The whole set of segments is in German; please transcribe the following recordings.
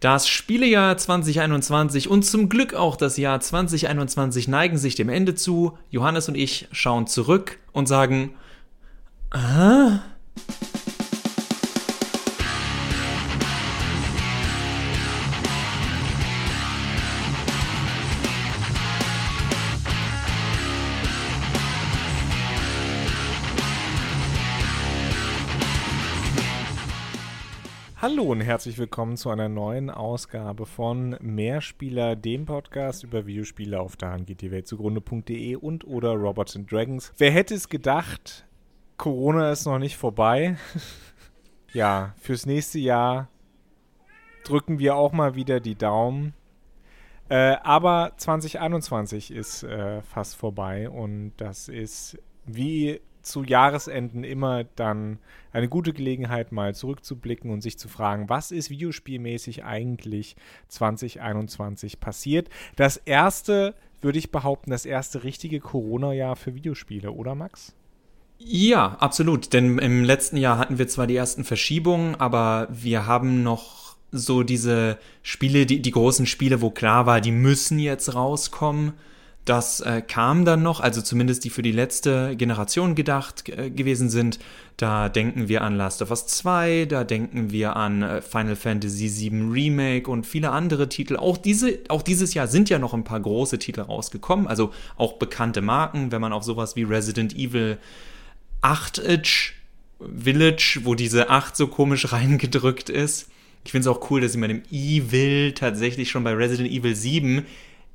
Das Spielejahr 2021 und zum Glück auch das Jahr 2021 neigen sich dem Ende zu. Johannes und ich schauen zurück und sagen, ah? Hallo und herzlich willkommen zu einer neuen Ausgabe von Mehrspieler, dem Podcast über Videospiele auf der Hand geht die Welt zugrunde.de und oder Robots and Dragons. Wer hätte es gedacht, Corona ist noch nicht vorbei. ja, fürs nächste Jahr drücken wir auch mal wieder die Daumen. Äh, aber 2021 ist äh, fast vorbei und das ist wie zu Jahresenden immer dann eine gute Gelegenheit, mal zurückzublicken und sich zu fragen, was ist videospielmäßig eigentlich 2021 passiert. Das erste, würde ich behaupten, das erste richtige Corona-Jahr für Videospiele, oder Max? Ja, absolut. Denn im letzten Jahr hatten wir zwar die ersten Verschiebungen, aber wir haben noch so diese Spiele, die, die großen Spiele, wo klar war, die müssen jetzt rauskommen das äh, kam dann noch, also zumindest die für die letzte Generation gedacht äh, gewesen sind. Da denken wir an Last of Us 2, da denken wir an äh, Final Fantasy VII Remake und viele andere Titel. Auch, diese, auch dieses Jahr sind ja noch ein paar große Titel rausgekommen, also auch bekannte Marken, wenn man auf sowas wie Resident Evil 8 Village, wo diese 8 so komisch reingedrückt ist. Ich finde es auch cool, dass sie mit dem Evil tatsächlich schon bei Resident Evil 7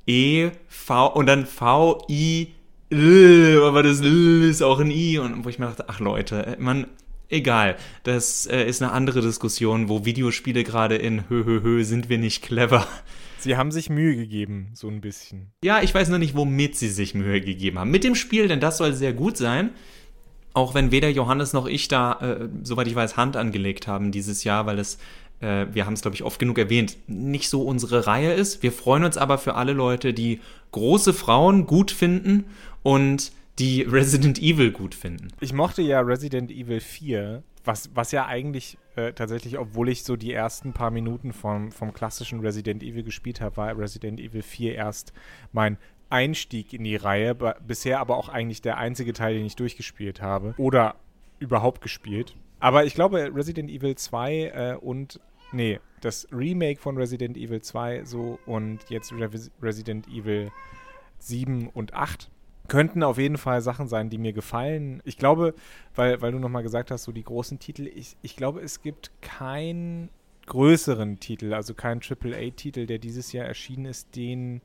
E, V und dann V, I, L, aber das L ist auch ein I und wo ich mir dachte, ach Leute, äh, man, egal, das äh, ist eine andere Diskussion, wo Videospiele gerade in Hö, Hö, Hö, sind wir nicht clever. Sie haben sich Mühe gegeben, so ein bisschen. Ja, ich weiß nur nicht, womit sie sich Mühe gegeben haben. Mit dem Spiel, denn das soll sehr gut sein. Auch wenn weder Johannes noch ich da, äh, soweit ich weiß, Hand angelegt haben dieses Jahr, weil es äh, wir haben es, glaube ich, oft genug erwähnt, nicht so unsere Reihe ist. Wir freuen uns aber für alle Leute, die große Frauen gut finden und die Resident Evil gut finden. Ich mochte ja Resident Evil 4, was, was ja eigentlich äh, tatsächlich, obwohl ich so die ersten paar Minuten vom, vom klassischen Resident Evil gespielt habe, war Resident Evil 4 erst mein Einstieg in die Reihe, bisher aber auch eigentlich der einzige Teil, den ich durchgespielt habe oder überhaupt gespielt. Aber ich glaube, Resident Evil 2 äh, und nee, das Remake von Resident Evil 2 so und jetzt Re Resident Evil 7 und 8 könnten auf jeden Fall Sachen sein, die mir gefallen. Ich glaube, weil, weil du nochmal gesagt hast, so die großen Titel, ich, ich glaube, es gibt keinen größeren Titel, also keinen AAA-Titel, der dieses Jahr erschienen ist, den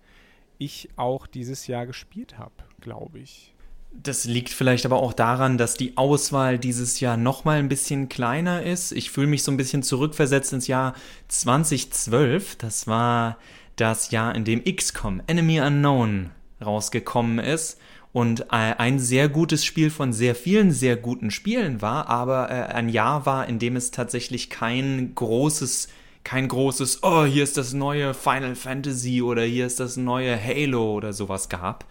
ich auch dieses Jahr gespielt habe, glaube ich. Das liegt vielleicht aber auch daran, dass die Auswahl dieses Jahr noch mal ein bisschen kleiner ist. Ich fühle mich so ein bisschen zurückversetzt ins Jahr 2012. Das war das Jahr, in dem XCOM Enemy Unknown rausgekommen ist und äh, ein sehr gutes Spiel von sehr vielen sehr guten Spielen war, aber äh, ein Jahr war, in dem es tatsächlich kein großes kein großes, oh, hier ist das neue Final Fantasy oder hier ist das neue Halo oder sowas gab.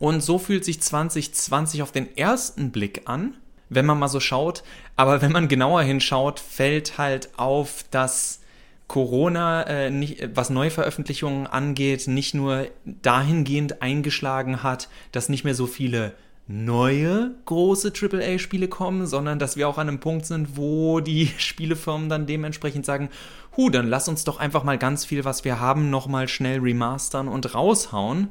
Und so fühlt sich 2020 auf den ersten Blick an, wenn man mal so schaut. Aber wenn man genauer hinschaut, fällt halt auf, dass Corona, äh, nicht, was Neuveröffentlichungen angeht, nicht nur dahingehend eingeschlagen hat, dass nicht mehr so viele neue große AAA-Spiele kommen, sondern dass wir auch an einem Punkt sind, wo die Spielefirmen dann dementsprechend sagen, hu, dann lass uns doch einfach mal ganz viel, was wir haben, nochmal schnell remastern und raushauen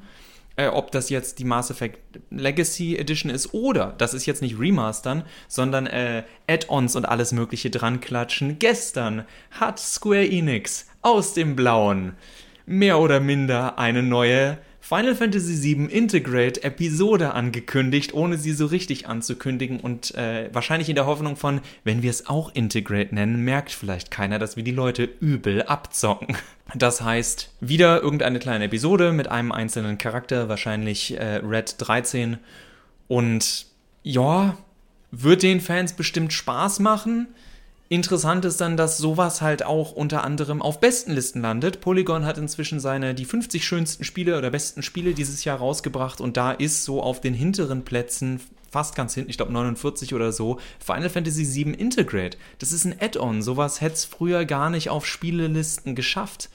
äh, ob das jetzt die Mass Effect Legacy Edition ist oder das ist jetzt nicht Remastern, sondern äh, Add-ons und alles Mögliche dran klatschen. Gestern hat Square Enix aus dem Blauen mehr oder minder eine neue Final Fantasy VII Integrate Episode angekündigt, ohne sie so richtig anzukündigen und äh, wahrscheinlich in der Hoffnung von, wenn wir es auch Integrate nennen, merkt vielleicht keiner, dass wir die Leute übel abzocken. Das heißt, wieder irgendeine kleine Episode mit einem einzelnen Charakter, wahrscheinlich äh, Red 13 und ja, wird den Fans bestimmt Spaß machen. Interessant ist dann, dass sowas halt auch unter anderem auf Bestenlisten landet. Polygon hat inzwischen seine die 50 schönsten Spiele oder besten Spiele dieses Jahr rausgebracht und da ist so auf den hinteren Plätzen fast ganz hinten, ich glaube 49 oder so, Final Fantasy VII Integrate. Das ist ein Add-on. Sowas hätte es früher gar nicht auf Spielelisten geschafft.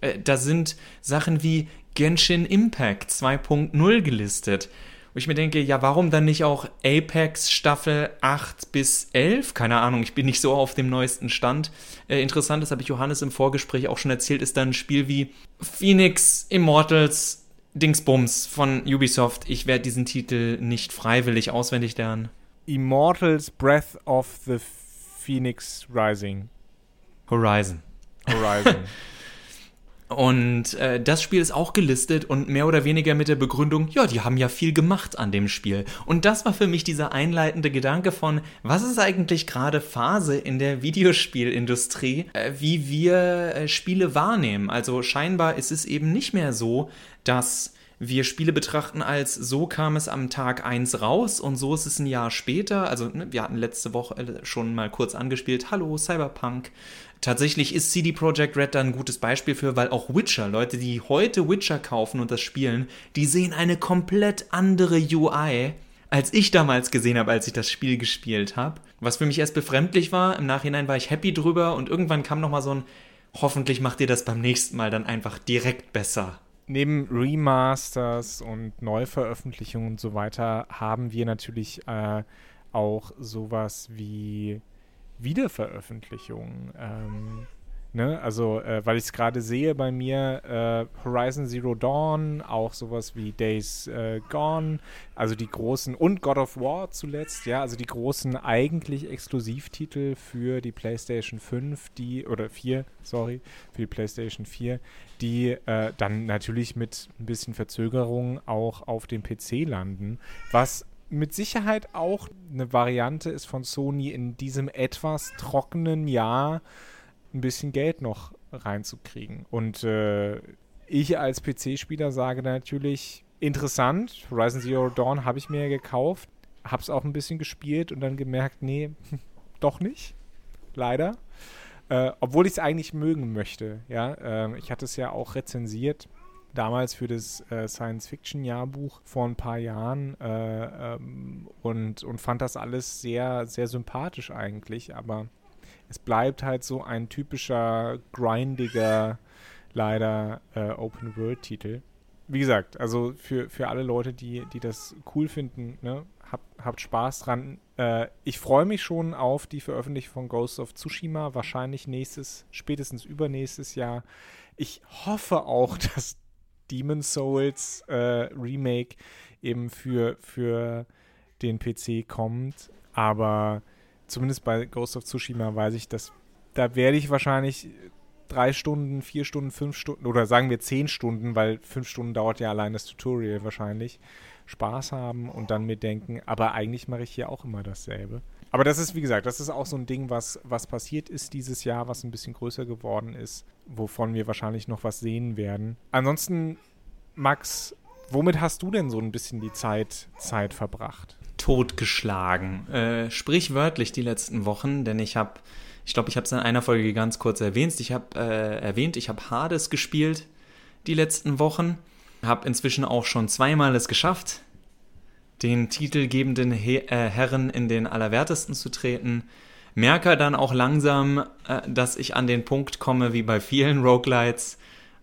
Äh, da sind Sachen wie Genshin Impact 2.0 gelistet. Wo ich mir denke, ja, warum dann nicht auch Apex Staffel 8 bis 11? Keine Ahnung, ich bin nicht so auf dem neuesten Stand. Äh, interessant, das habe ich Johannes im Vorgespräch auch schon erzählt, ist dann ein Spiel wie Phoenix Immortals Dingsbums von Ubisoft. Ich werde diesen Titel nicht freiwillig auswendig lernen. Immortals Breath of the Phoenix Rising. Horizon. Horizon. Und äh, das Spiel ist auch gelistet und mehr oder weniger mit der Begründung, ja, die haben ja viel gemacht an dem Spiel. Und das war für mich dieser einleitende Gedanke von, was ist eigentlich gerade Phase in der Videospielindustrie, äh, wie wir äh, Spiele wahrnehmen. Also scheinbar ist es eben nicht mehr so, dass wir Spiele betrachten als so kam es am Tag 1 raus und so ist es ein Jahr später. Also ne, wir hatten letzte Woche äh, schon mal kurz angespielt, hallo Cyberpunk. Tatsächlich ist CD Projekt Red da ein gutes Beispiel für, weil auch Witcher, Leute, die heute Witcher kaufen und das spielen, die sehen eine komplett andere UI, als ich damals gesehen habe, als ich das Spiel gespielt habe. Was für mich erst befremdlich war, im Nachhinein war ich happy drüber und irgendwann kam nochmal so ein, hoffentlich macht ihr das beim nächsten Mal dann einfach direkt besser. Neben Remasters und Neuveröffentlichungen und so weiter haben wir natürlich äh, auch sowas wie Wiederveröffentlichungen. Ähm, ne? Also, äh, weil ich es gerade sehe bei mir, äh, Horizon Zero Dawn, auch sowas wie Days äh, Gone, also die großen, und God of War zuletzt, ja, also die großen eigentlich Exklusivtitel für die PlayStation 5, die, oder 4, sorry, für die PlayStation 4, die äh, dann natürlich mit ein bisschen Verzögerung auch auf dem PC landen, was mit Sicherheit auch eine Variante ist von Sony in diesem etwas trockenen Jahr ein bisschen Geld noch reinzukriegen. Und äh, ich als PC-Spieler sage natürlich, interessant, Horizon Zero Dawn habe ich mir gekauft, habe es auch ein bisschen gespielt und dann gemerkt, nee, doch nicht, leider. Äh, obwohl ich es eigentlich mögen möchte, ja. Äh, ich hatte es ja auch rezensiert damals für das äh, Science-Fiction-Jahrbuch vor ein paar Jahren äh, ähm, und, und fand das alles sehr, sehr sympathisch eigentlich, aber es bleibt halt so ein typischer, grindiger, leider äh, Open-World-Titel. Wie gesagt, also für, für alle Leute, die, die das cool finden, ne, hab, habt Spaß dran. Äh, ich freue mich schon auf die Veröffentlichung von Ghost of Tsushima, wahrscheinlich nächstes, spätestens übernächstes Jahr. Ich hoffe auch, dass Demon Souls äh, Remake eben für, für den PC kommt. Aber zumindest bei Ghost of Tsushima weiß ich, dass da werde ich wahrscheinlich drei Stunden, vier Stunden, fünf Stunden oder sagen wir zehn Stunden, weil fünf Stunden dauert ja allein das Tutorial wahrscheinlich, Spaß haben und dann mir denken, aber eigentlich mache ich hier auch immer dasselbe. Aber das ist, wie gesagt, das ist auch so ein Ding, was, was passiert ist dieses Jahr, was ein bisschen größer geworden ist, wovon wir wahrscheinlich noch was sehen werden. Ansonsten, Max, womit hast du denn so ein bisschen die Zeit, Zeit verbracht? Totgeschlagen. Äh, sprichwörtlich die letzten Wochen, denn ich habe, ich glaube, ich habe es in einer Folge ganz kurz erwähnt. Ich habe äh, erwähnt, ich habe Hades gespielt die letzten Wochen. Habe inzwischen auch schon zweimal es geschafft, den titelgebenden He äh, Herren in den Allerwertesten zu treten. Merke dann auch langsam, äh, dass ich an den Punkt komme, wie bei vielen Roguelites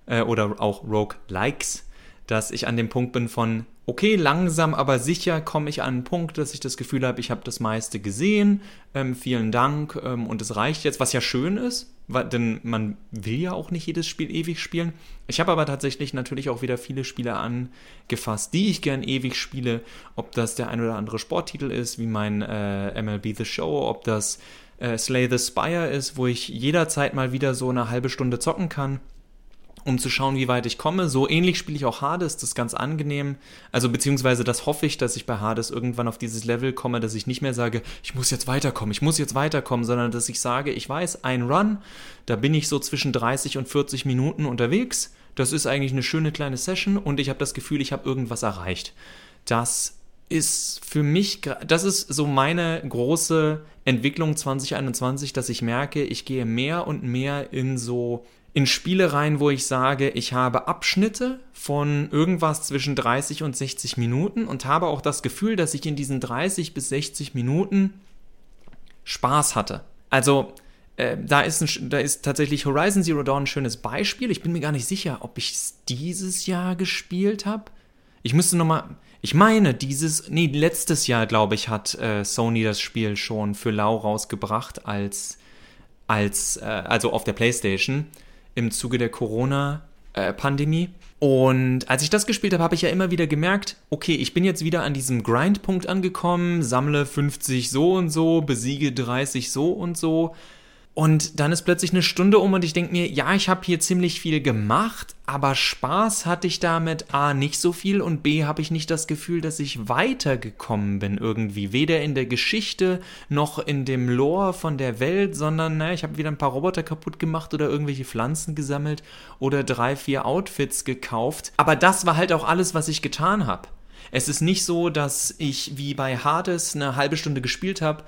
äh, oder auch Roguelikes, dass ich an dem Punkt bin von, okay, langsam aber sicher komme ich an einen Punkt, dass ich das Gefühl habe, ich habe das meiste gesehen, ähm, vielen Dank ähm, und es reicht jetzt, was ja schön ist, weil, denn man will ja auch nicht jedes Spiel ewig spielen. Ich habe aber tatsächlich natürlich auch wieder viele Spiele angefasst, die ich gern ewig spiele, ob das der ein oder andere Sporttitel ist, wie mein äh, MLB The Show, ob das äh, Slay the Spire ist, wo ich jederzeit mal wieder so eine halbe Stunde zocken kann um zu schauen, wie weit ich komme. So ähnlich spiele ich auch Hades, das ist ganz angenehm. Also beziehungsweise das hoffe ich, dass ich bei Hades irgendwann auf dieses Level komme, dass ich nicht mehr sage, ich muss jetzt weiterkommen, ich muss jetzt weiterkommen, sondern dass ich sage, ich weiß, ein Run, da bin ich so zwischen 30 und 40 Minuten unterwegs. Das ist eigentlich eine schöne kleine Session und ich habe das Gefühl, ich habe irgendwas erreicht. Das ist für mich, das ist so meine große Entwicklung 2021, dass ich merke, ich gehe mehr und mehr in so in Spiele rein, wo ich sage, ich habe Abschnitte von irgendwas zwischen 30 und 60 Minuten und habe auch das Gefühl, dass ich in diesen 30 bis 60 Minuten Spaß hatte. Also äh, da, ist ein, da ist tatsächlich Horizon Zero Dawn ein schönes Beispiel. Ich bin mir gar nicht sicher, ob ich es dieses Jahr gespielt habe. Ich müsste nochmal. Ich meine, dieses. Nee, letztes Jahr, glaube ich, hat äh, Sony das Spiel schon für Lau rausgebracht als. als äh, also auf der PlayStation im Zuge der Corona-Pandemie. Und als ich das gespielt habe, habe ich ja immer wieder gemerkt, okay, ich bin jetzt wieder an diesem Grindpunkt angekommen, sammle 50 so und so, besiege 30 so und so. Und dann ist plötzlich eine Stunde um und ich denke mir, ja, ich habe hier ziemlich viel gemacht, aber Spaß hatte ich damit A nicht so viel und B habe ich nicht das Gefühl, dass ich weitergekommen bin irgendwie. Weder in der Geschichte noch in dem Lore von der Welt, sondern naja, ich habe wieder ein paar Roboter kaputt gemacht oder irgendwelche Pflanzen gesammelt oder drei, vier Outfits gekauft. Aber das war halt auch alles, was ich getan habe. Es ist nicht so, dass ich wie bei Hades eine halbe Stunde gespielt habe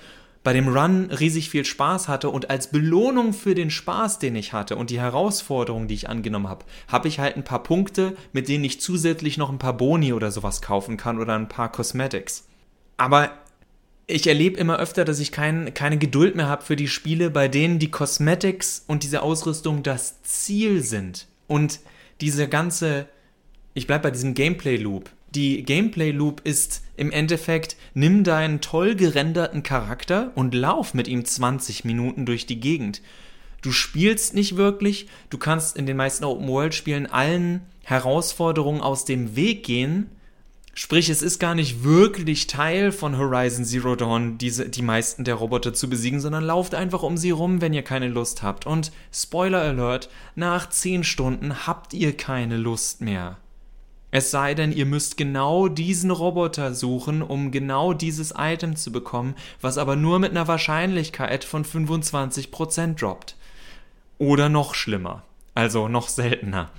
bei dem Run riesig viel Spaß hatte und als Belohnung für den Spaß, den ich hatte und die Herausforderung, die ich angenommen habe, habe ich halt ein paar Punkte, mit denen ich zusätzlich noch ein paar Boni oder sowas kaufen kann oder ein paar Cosmetics. Aber ich erlebe immer öfter, dass ich kein, keine Geduld mehr habe für die Spiele, bei denen die Cosmetics und diese Ausrüstung das Ziel sind. Und diese ganze, ich bleibe bei diesem Gameplay-Loop, die Gameplay-Loop ist im Endeffekt, nimm deinen toll gerenderten Charakter und lauf mit ihm 20 Minuten durch die Gegend. Du spielst nicht wirklich, du kannst in den meisten Open-World-Spielen allen Herausforderungen aus dem Weg gehen. Sprich, es ist gar nicht wirklich Teil von Horizon Zero Dawn, diese, die meisten der Roboter zu besiegen, sondern lauft einfach um sie rum, wenn ihr keine Lust habt. Und Spoiler Alert, nach 10 Stunden habt ihr keine Lust mehr. Es sei denn, ihr müsst genau diesen Roboter suchen, um genau dieses Item zu bekommen, was aber nur mit einer Wahrscheinlichkeit von 25% droppt. Oder noch schlimmer, also noch seltener.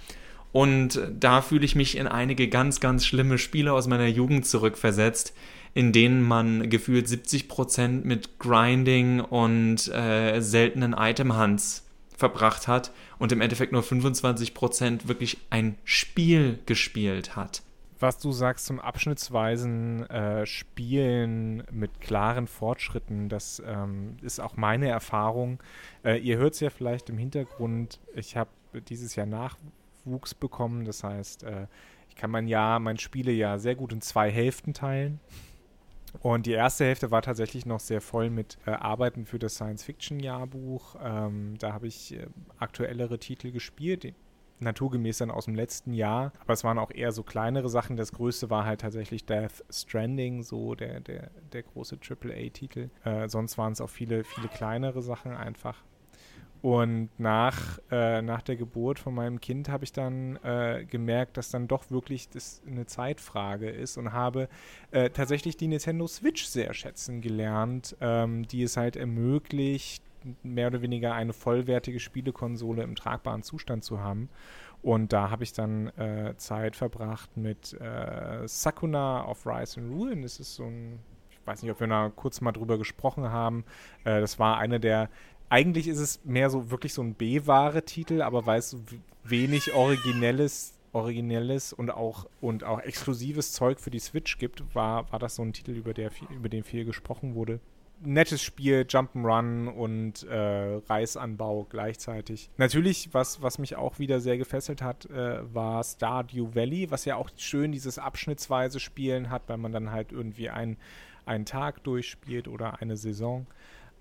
Und da fühle ich mich in einige ganz, ganz schlimme Spiele aus meiner Jugend zurückversetzt, in denen man gefühlt 70% mit Grinding und äh, seltenen Item-Hunts verbracht hat und im Endeffekt nur 25% wirklich ein Spiel gespielt hat. Was du sagst zum abschnittsweisen äh, Spielen mit klaren Fortschritten, das ähm, ist auch meine Erfahrung. Äh, ihr hört es ja vielleicht im Hintergrund, ich habe dieses Jahr Nachwuchs bekommen, das heißt, äh, ich kann mein Jahr, mein Spielejahr sehr gut in zwei Hälften teilen. Und die erste Hälfte war tatsächlich noch sehr voll mit äh, Arbeiten für das Science-Fiction-Jahrbuch. Ähm, da habe ich äh, aktuellere Titel gespielt, naturgemäß dann aus dem letzten Jahr. Aber es waren auch eher so kleinere Sachen. Das größte war halt tatsächlich Death Stranding, so der, der, der große AAA-Titel. Äh, sonst waren es auch viele, viele kleinere Sachen einfach. Und nach, äh, nach der Geburt von meinem Kind habe ich dann äh, gemerkt, dass dann doch wirklich das eine Zeitfrage ist und habe äh, tatsächlich die Nintendo Switch sehr schätzen gelernt, ähm, die es halt ermöglicht, mehr oder weniger eine vollwertige Spielekonsole im tragbaren Zustand zu haben. Und da habe ich dann äh, Zeit verbracht mit äh, Sakuna of Rise and Ruin. Das ist so ein ich weiß nicht, ob wir da kurz mal drüber gesprochen haben. Äh, das war eine der eigentlich ist es mehr so wirklich so ein B-Ware-Titel, aber weil es wenig originelles originelles und auch und auch exklusives Zeug für die Switch gibt, war, war das so ein Titel, über, der über den viel gesprochen wurde. Nettes Spiel, Jump'n'Run und äh, Reisanbau gleichzeitig. Natürlich, was, was mich auch wieder sehr gefesselt hat, äh, war Stardew Valley, was ja auch schön dieses abschnittsweise Spielen hat, weil man dann halt irgendwie ein, einen Tag durchspielt oder eine Saison.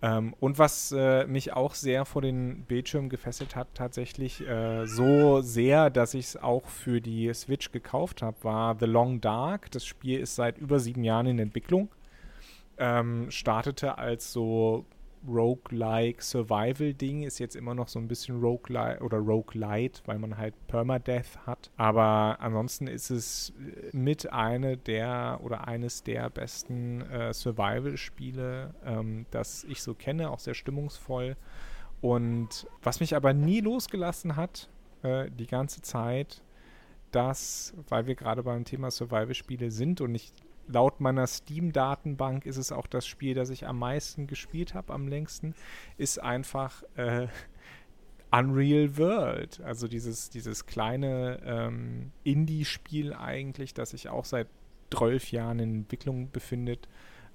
Ähm, und was äh, mich auch sehr vor den Bildschirm gefesselt hat, tatsächlich äh, so sehr, dass ich es auch für die Switch gekauft habe, war The Long Dark. Das Spiel ist seit über sieben Jahren in Entwicklung. Ähm, startete als so Roguelike Survival-Ding ist jetzt immer noch so ein bisschen Roguelike oder Roguelite, weil man halt Permadeath hat. Aber ansonsten ist es äh, mit eine der oder eines der besten äh, Survival-Spiele, ähm, das ich so kenne, auch sehr stimmungsvoll. Und was mich aber nie losgelassen hat, äh, die ganze Zeit, dass, weil wir gerade beim Thema Survival-Spiele sind und ich laut meiner Steam-Datenbank ist es auch das Spiel, das ich am meisten gespielt habe, am längsten, ist einfach äh, Unreal World. Also dieses, dieses kleine ähm, Indie-Spiel eigentlich, das sich auch seit 12 Jahren in Entwicklung befindet,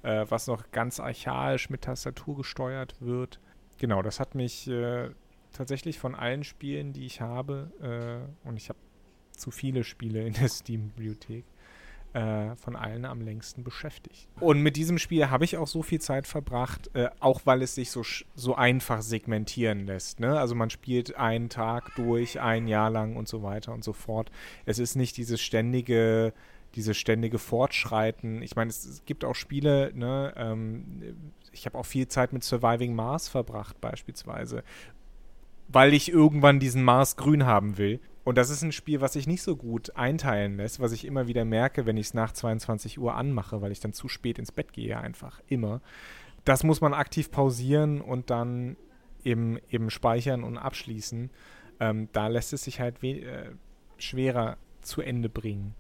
äh, was noch ganz archaisch mit Tastatur gesteuert wird. Genau, das hat mich äh, tatsächlich von allen Spielen, die ich habe, äh, und ich habe zu viele Spiele in der Steam-Bibliothek, äh, von allen am längsten beschäftigt. Und mit diesem Spiel habe ich auch so viel Zeit verbracht, äh, auch weil es sich so, so einfach segmentieren lässt. Ne? Also man spielt einen Tag durch, ein Jahr lang und so weiter und so fort. Es ist nicht dieses ständige dieses ständige Fortschreiten. Ich meine, es, es gibt auch Spiele, ne, ähm, ich habe auch viel Zeit mit Surviving Mars verbracht, beispielsweise, weil ich irgendwann diesen Mars grün haben will. Und das ist ein Spiel, was sich nicht so gut einteilen lässt, was ich immer wieder merke, wenn ich es nach 22 Uhr anmache, weil ich dann zu spät ins Bett gehe, einfach immer. Das muss man aktiv pausieren und dann eben, eben speichern und abschließen. Ähm, da lässt es sich halt äh, schwerer zu Ende bringen.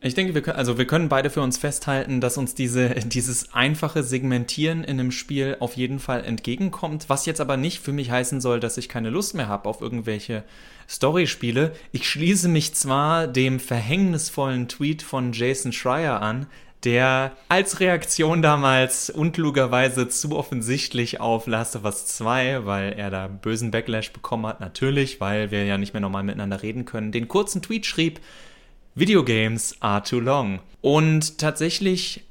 Ich denke, wir können, also wir können beide für uns festhalten, dass uns diese, dieses einfache Segmentieren in einem Spiel auf jeden Fall entgegenkommt, was jetzt aber nicht für mich heißen soll, dass ich keine Lust mehr habe auf irgendwelche Storyspiele. Ich schließe mich zwar dem verhängnisvollen Tweet von Jason Schreier an, der als Reaktion damals unklugerweise zu offensichtlich auf Last of Us 2, weil er da bösen Backlash bekommen hat, natürlich, weil wir ja nicht mehr normal miteinander reden können, den kurzen Tweet schrieb, Video games are too long. Und tatsächlich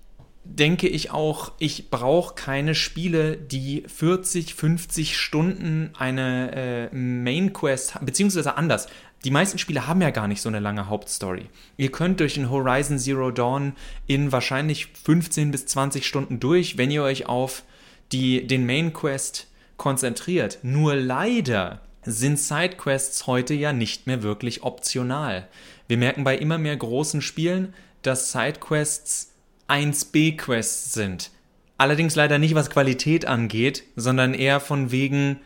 denke ich auch, ich brauche keine Spiele, die 40, 50 Stunden eine äh, Main Quest, beziehungsweise anders. Die meisten Spiele haben ja gar nicht so eine lange Hauptstory. Ihr könnt durch den Horizon Zero Dawn in wahrscheinlich 15 bis 20 Stunden durch, wenn ihr euch auf die, den Main Quest konzentriert. Nur leider sind Sidequests heute ja nicht mehr wirklich optional. Wir merken bei immer mehr großen Spielen, dass Sidequests 1B-Quests sind. Allerdings leider nicht, was Qualität angeht, sondern eher von wegen,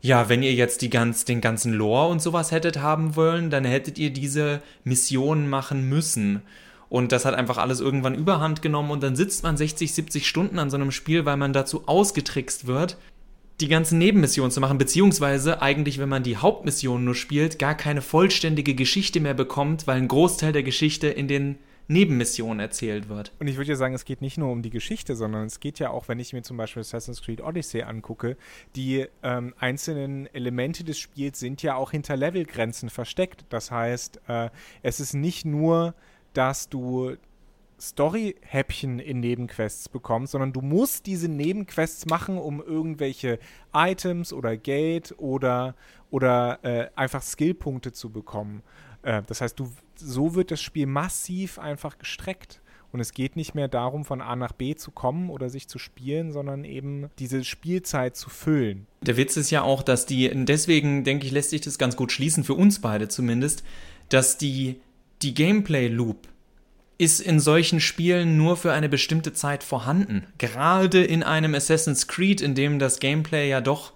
ja, wenn ihr jetzt die ganz, den ganzen Lore und sowas hättet haben wollen, dann hättet ihr diese Missionen machen müssen. Und das hat einfach alles irgendwann überhand genommen und dann sitzt man 60, 70 Stunden an so einem Spiel, weil man dazu ausgetrickst wird, die ganzen Nebenmissionen zu machen, beziehungsweise eigentlich, wenn man die Hauptmission nur spielt, gar keine vollständige Geschichte mehr bekommt, weil ein Großteil der Geschichte in den Nebenmissionen erzählt wird. Und ich würde ja sagen, es geht nicht nur um die Geschichte, sondern es geht ja auch, wenn ich mir zum Beispiel Assassin's Creed Odyssey angucke, die ähm, einzelnen Elemente des Spiels sind ja auch hinter Levelgrenzen versteckt. Das heißt, äh, es ist nicht nur, dass du Story-Häppchen in Nebenquests bekommst, sondern du musst diese Nebenquests machen, um irgendwelche Items oder Geld oder, oder äh, einfach Skillpunkte zu bekommen. Äh, das heißt, du, so wird das Spiel massiv einfach gestreckt. Und es geht nicht mehr darum, von A nach B zu kommen oder sich zu spielen, sondern eben diese Spielzeit zu füllen. Der Witz ist ja auch, dass die, deswegen denke ich, lässt sich das ganz gut schließen, für uns beide zumindest, dass die, die Gameplay-Loop ist in solchen Spielen nur für eine bestimmte Zeit vorhanden. Gerade in einem Assassin's Creed, in dem das Gameplay ja doch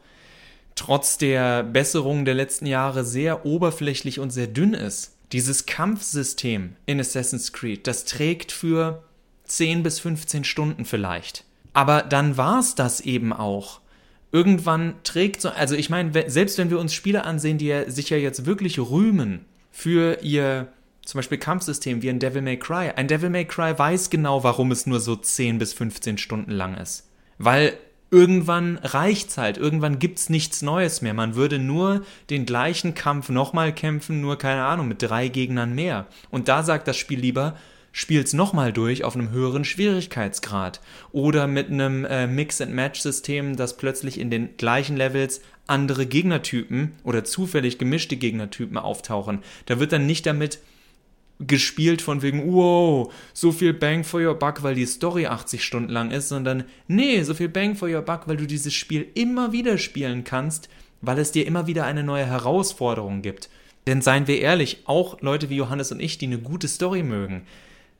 trotz der Besserung der letzten Jahre sehr oberflächlich und sehr dünn ist. Dieses Kampfsystem in Assassin's Creed, das trägt für 10 bis 15 Stunden vielleicht. Aber dann war's das eben auch. Irgendwann trägt so, also ich meine, selbst wenn wir uns Spiele ansehen, die ja sich ja jetzt wirklich rühmen für ihr zum Beispiel Kampfsystem wie ein Devil May Cry. Ein Devil May Cry weiß genau, warum es nur so 10 bis 15 Stunden lang ist. Weil irgendwann reicht's halt, irgendwann gibt's nichts Neues mehr. Man würde nur den gleichen Kampf nochmal kämpfen, nur keine Ahnung, mit drei Gegnern mehr. Und da sagt das Spiel lieber, spiel's nochmal durch auf einem höheren Schwierigkeitsgrad. Oder mit einem äh, Mix-and-Match-System, das plötzlich in den gleichen Levels andere Gegnertypen oder zufällig gemischte Gegnertypen auftauchen. Da wird dann nicht damit gespielt von wegen, wow, so viel Bang for your Buck, weil die Story 80 Stunden lang ist, sondern nee, so viel Bang for your Buck, weil du dieses Spiel immer wieder spielen kannst, weil es dir immer wieder eine neue Herausforderung gibt. Denn seien wir ehrlich, auch Leute wie Johannes und ich, die eine gute Story mögen,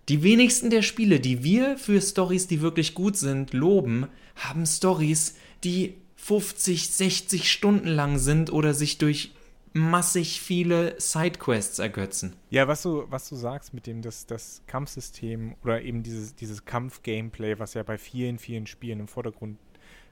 die wenigsten der Spiele, die wir für Stories, die wirklich gut sind, loben, haben Stories, die 50, 60 Stunden lang sind oder sich durch massig viele Sidequests ergötzen. Ja, was du, was du sagst mit dem, dass das Kampfsystem oder eben dieses, dieses Kampf-Gameplay, was ja bei vielen, vielen Spielen im Vordergrund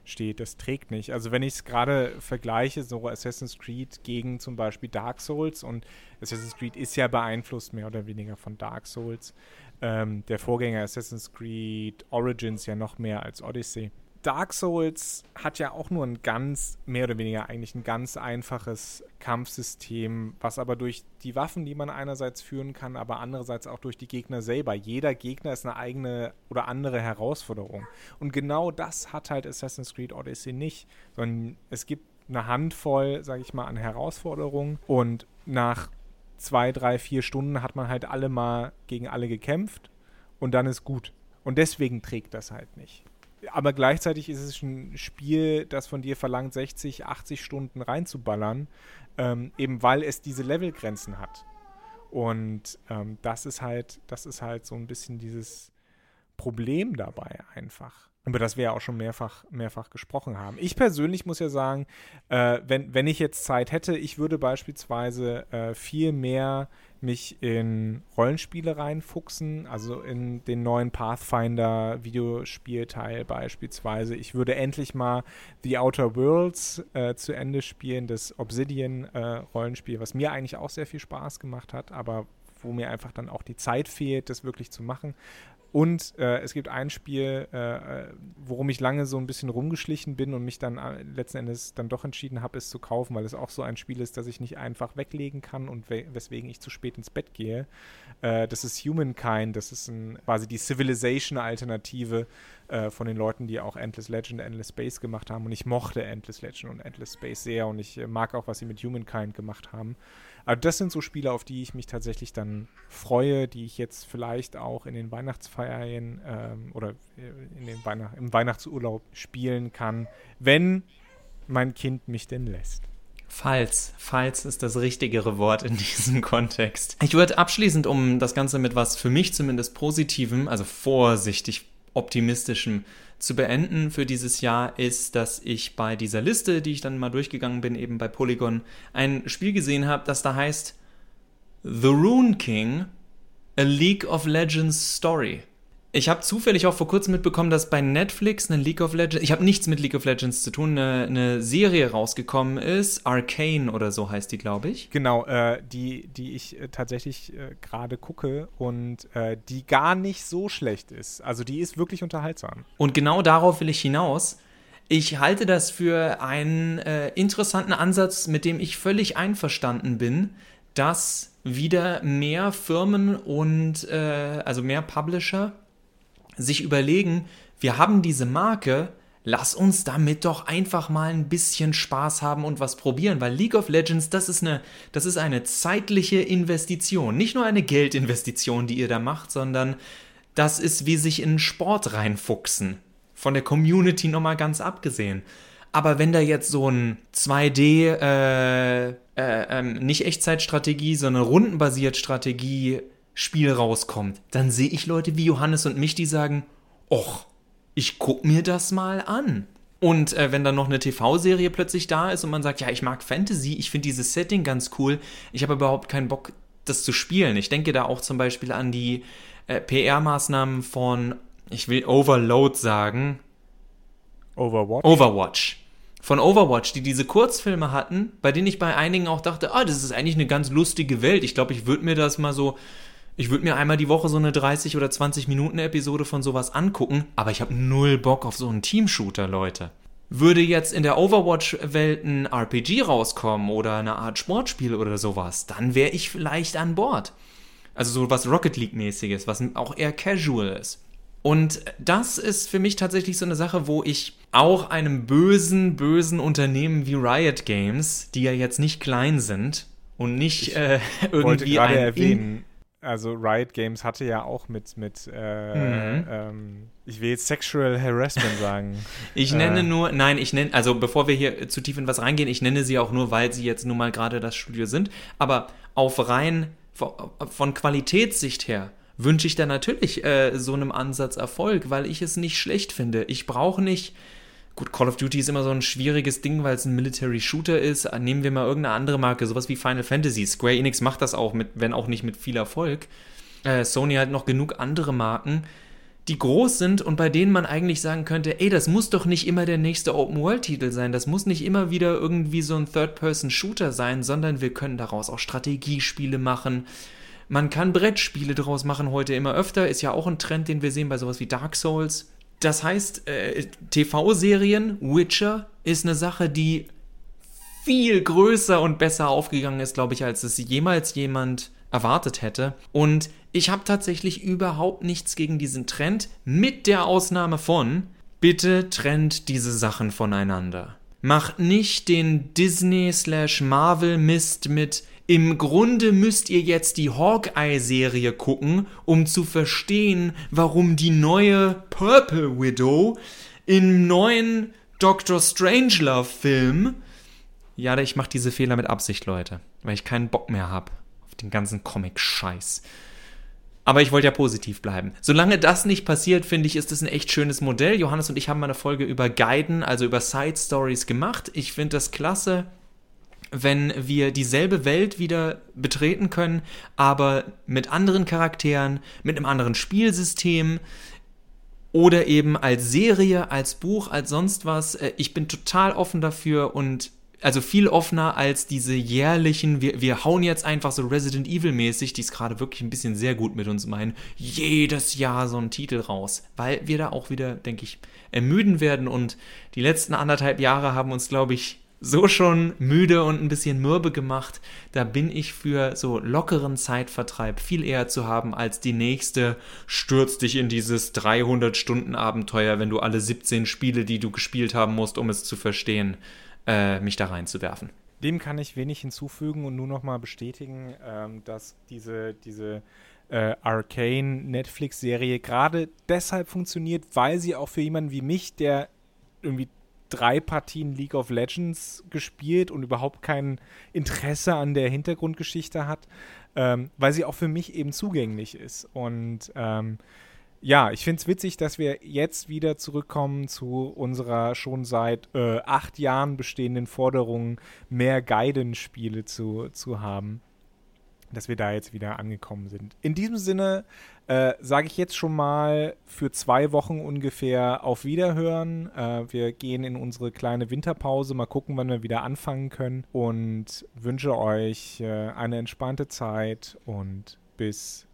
steht, das trägt nicht. Also wenn ich es gerade vergleiche, so Assassin's Creed gegen zum Beispiel Dark Souls und Assassin's Creed ist ja beeinflusst mehr oder weniger von Dark Souls. Ähm, der Vorgänger Assassin's Creed Origins ja noch mehr als Odyssey. Dark Souls hat ja auch nur ein ganz, mehr oder weniger eigentlich ein ganz einfaches Kampfsystem, was aber durch die Waffen, die man einerseits führen kann, aber andererseits auch durch die Gegner selber. Jeder Gegner ist eine eigene oder andere Herausforderung. Und genau das hat halt Assassin's Creed Odyssey nicht, sondern es gibt eine Handvoll, sage ich mal, an Herausforderungen und nach zwei, drei, vier Stunden hat man halt alle mal gegen alle gekämpft und dann ist gut. Und deswegen trägt das halt nicht aber gleichzeitig ist es ein Spiel, das von dir verlangt, 60, 80 Stunden reinzuballern, ähm, eben weil es diese Levelgrenzen hat. Und ähm, das ist halt, das ist halt so ein bisschen dieses Problem dabei einfach über das wir ja auch schon mehrfach, mehrfach gesprochen haben. Ich persönlich muss ja sagen, äh, wenn, wenn ich jetzt Zeit hätte, ich würde beispielsweise äh, viel mehr mich in Rollenspiele reinfuchsen, also in den neuen Pathfinder Videospielteil beispielsweise. Ich würde endlich mal The Outer Worlds äh, zu Ende spielen, das Obsidian äh, Rollenspiel, was mir eigentlich auch sehr viel Spaß gemacht hat, aber wo mir einfach dann auch die Zeit fehlt, das wirklich zu machen. Und äh, es gibt ein Spiel, äh, äh, worum ich lange so ein bisschen rumgeschlichen bin und mich dann äh, letzten Endes dann doch entschieden habe, es zu kaufen, weil es auch so ein Spiel ist, das ich nicht einfach weglegen kann und we weswegen ich zu spät ins Bett gehe. Äh, das ist Humankind, das ist ein, quasi die Civilization-Alternative äh, von den Leuten, die auch Endless Legend, Endless Space gemacht haben. Und ich mochte Endless Legend und Endless Space sehr und ich mag auch, was sie mit Humankind gemacht haben. Also das sind so Spiele, auf die ich mich tatsächlich dann freue, die ich jetzt vielleicht auch in den Weihnachtsferien ähm, oder äh, in den Weihnacht im Weihnachtsurlaub spielen kann, wenn mein Kind mich denn lässt. Falls, falls ist das richtigere Wort in diesem Kontext. Ich würde abschließend, um das Ganze mit was für mich zumindest Positivem, also vorsichtig optimistischem zu beenden für dieses Jahr ist, dass ich bei dieser Liste, die ich dann mal durchgegangen bin, eben bei Polygon, ein Spiel gesehen habe, das da heißt The Rune King, A League of Legends Story. Ich habe zufällig auch vor kurzem mitbekommen, dass bei Netflix eine League of Legends, ich habe nichts mit League of Legends zu tun, eine, eine Serie rausgekommen ist, Arcane oder so heißt die, glaube ich. Genau, äh, die, die ich äh, tatsächlich äh, gerade gucke und äh, die gar nicht so schlecht ist. Also die ist wirklich unterhaltsam. Und genau darauf will ich hinaus. Ich halte das für einen äh, interessanten Ansatz, mit dem ich völlig einverstanden bin, dass wieder mehr Firmen und also mehr Publisher sich überlegen, wir haben diese Marke, lass uns damit doch einfach mal ein bisschen Spaß haben und was probieren, weil League of Legends, das ist eine, das ist eine zeitliche Investition, nicht nur eine Geldinvestition, die ihr da macht, sondern das ist wie sich in Sport reinfuchsen. Von der Community nochmal ganz abgesehen. Aber wenn da jetzt so ein 2D, äh, äh, ähm, nicht Echtzeitstrategie, sondern rundenbasiert Strategie Spiel rauskommt, dann sehe ich Leute wie Johannes und mich, die sagen, och, ich guck mir das mal an. Und äh, wenn dann noch eine TV-Serie plötzlich da ist und man sagt, ja, ich mag Fantasy, ich finde dieses Setting ganz cool, ich habe überhaupt keinen Bock, das zu spielen. Ich denke da auch zum Beispiel an die äh, PR-Maßnahmen von, ich will Overload sagen. Overwatch. Overwatch. Von Overwatch, die diese Kurzfilme hatten, bei denen ich bei einigen auch dachte, ah, das ist eigentlich eine ganz lustige Welt. Ich glaube, ich würde mir das mal so ich würde mir einmal die Woche so eine 30 oder 20 Minuten Episode von sowas angucken, aber ich habe null Bock auf so einen Team-Shooter, Leute. Würde jetzt in der Overwatch-Welt ein RPG rauskommen oder eine Art Sportspiel oder sowas, dann wäre ich vielleicht an Bord. Also so was Rocket League-mäßiges, was auch eher casual ist. Und das ist für mich tatsächlich so eine Sache, wo ich auch einem bösen, bösen Unternehmen wie Riot Games, die ja jetzt nicht klein sind und nicht äh, irgendwie gerade erwähnen, also Riot Games hatte ja auch mit, mit äh, mhm. ähm, ich will jetzt Sexual Harassment sagen. ich nenne äh, nur, nein, ich nenne, also bevor wir hier zu tief in was reingehen, ich nenne sie auch nur, weil sie jetzt nun mal gerade das Studio sind. Aber auf rein von Qualitätssicht her wünsche ich da natürlich äh, so einem Ansatz Erfolg, weil ich es nicht schlecht finde. Ich brauche nicht Gut, Call of Duty ist immer so ein schwieriges Ding, weil es ein Military Shooter ist. Nehmen wir mal irgendeine andere Marke, sowas wie Final Fantasy. Square Enix macht das auch, mit, wenn auch nicht mit viel Erfolg. Äh, Sony hat noch genug andere Marken, die groß sind und bei denen man eigentlich sagen könnte, ey, das muss doch nicht immer der nächste Open-World-Titel sein, das muss nicht immer wieder irgendwie so ein Third-Person-Shooter sein, sondern wir können daraus auch Strategiespiele machen. Man kann Brettspiele daraus machen, heute immer öfter, ist ja auch ein Trend, den wir sehen bei sowas wie Dark Souls. Das heißt, äh, TV-Serien, Witcher, ist eine Sache, die viel größer und besser aufgegangen ist, glaube ich, als es jemals jemand erwartet hätte. Und ich habe tatsächlich überhaupt nichts gegen diesen Trend, mit der Ausnahme von, bitte trennt diese Sachen voneinander. Macht nicht den Disney-Marvel-Mist mit im Grunde müsst ihr jetzt die Hawkeye-Serie gucken, um zu verstehen, warum die neue Purple Widow im neuen Doctor Strangelove-Film. Ja, ich mache diese Fehler mit Absicht, Leute, weil ich keinen Bock mehr habe auf den ganzen Comic-Scheiß. Aber ich wollte ja positiv bleiben. Solange das nicht passiert, finde ich, ist das ein echt schönes Modell. Johannes und ich haben mal eine Folge über Guiden, also über Side Stories gemacht. Ich finde das klasse, wenn wir dieselbe Welt wieder betreten können, aber mit anderen Charakteren, mit einem anderen Spielsystem oder eben als Serie, als Buch, als sonst was. Äh, ich bin total offen dafür und also viel offener als diese jährlichen, wir, wir hauen jetzt einfach so Resident Evil mäßig, die es gerade wirklich ein bisschen sehr gut mit uns meinen, jedes Jahr so einen Titel raus, weil wir da auch wieder, denke ich, ermüden werden und die letzten anderthalb Jahre haben uns, glaube ich, so schon müde und ein bisschen mürbe gemacht. Da bin ich für so lockeren Zeitvertreib viel eher zu haben als die nächste stürz dich in dieses 300 Stunden Abenteuer, wenn du alle 17 Spiele, die du gespielt haben musst, um es zu verstehen, äh, mich da reinzuwerfen. Dem kann ich wenig hinzufügen und nur noch mal bestätigen, ähm, dass diese, diese äh, Arcane Netflix-Serie gerade deshalb funktioniert, weil sie auch für jemanden wie mich, der irgendwie drei Partien League of Legends gespielt und überhaupt kein Interesse an der Hintergrundgeschichte hat, ähm, weil sie auch für mich eben zugänglich ist. Und ähm, ja, ich finde es witzig, dass wir jetzt wieder zurückkommen zu unserer schon seit äh, acht Jahren bestehenden Forderung, mehr Guidance-Spiele zu, zu haben. Dass wir da jetzt wieder angekommen sind. In diesem Sinne äh, sage ich jetzt schon mal für zwei Wochen ungefähr auf Wiederhören. Äh, wir gehen in unsere kleine Winterpause, mal gucken, wann wir wieder anfangen können und wünsche euch äh, eine entspannte Zeit und bis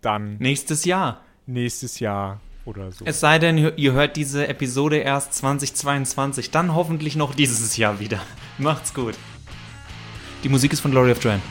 dann. Nächstes Jahr nächstes Jahr oder so. Es sei denn, ihr hört diese Episode erst 2022, dann hoffentlich noch dieses Jahr wieder. Macht's gut. Die Musik ist von Glory of Joanne.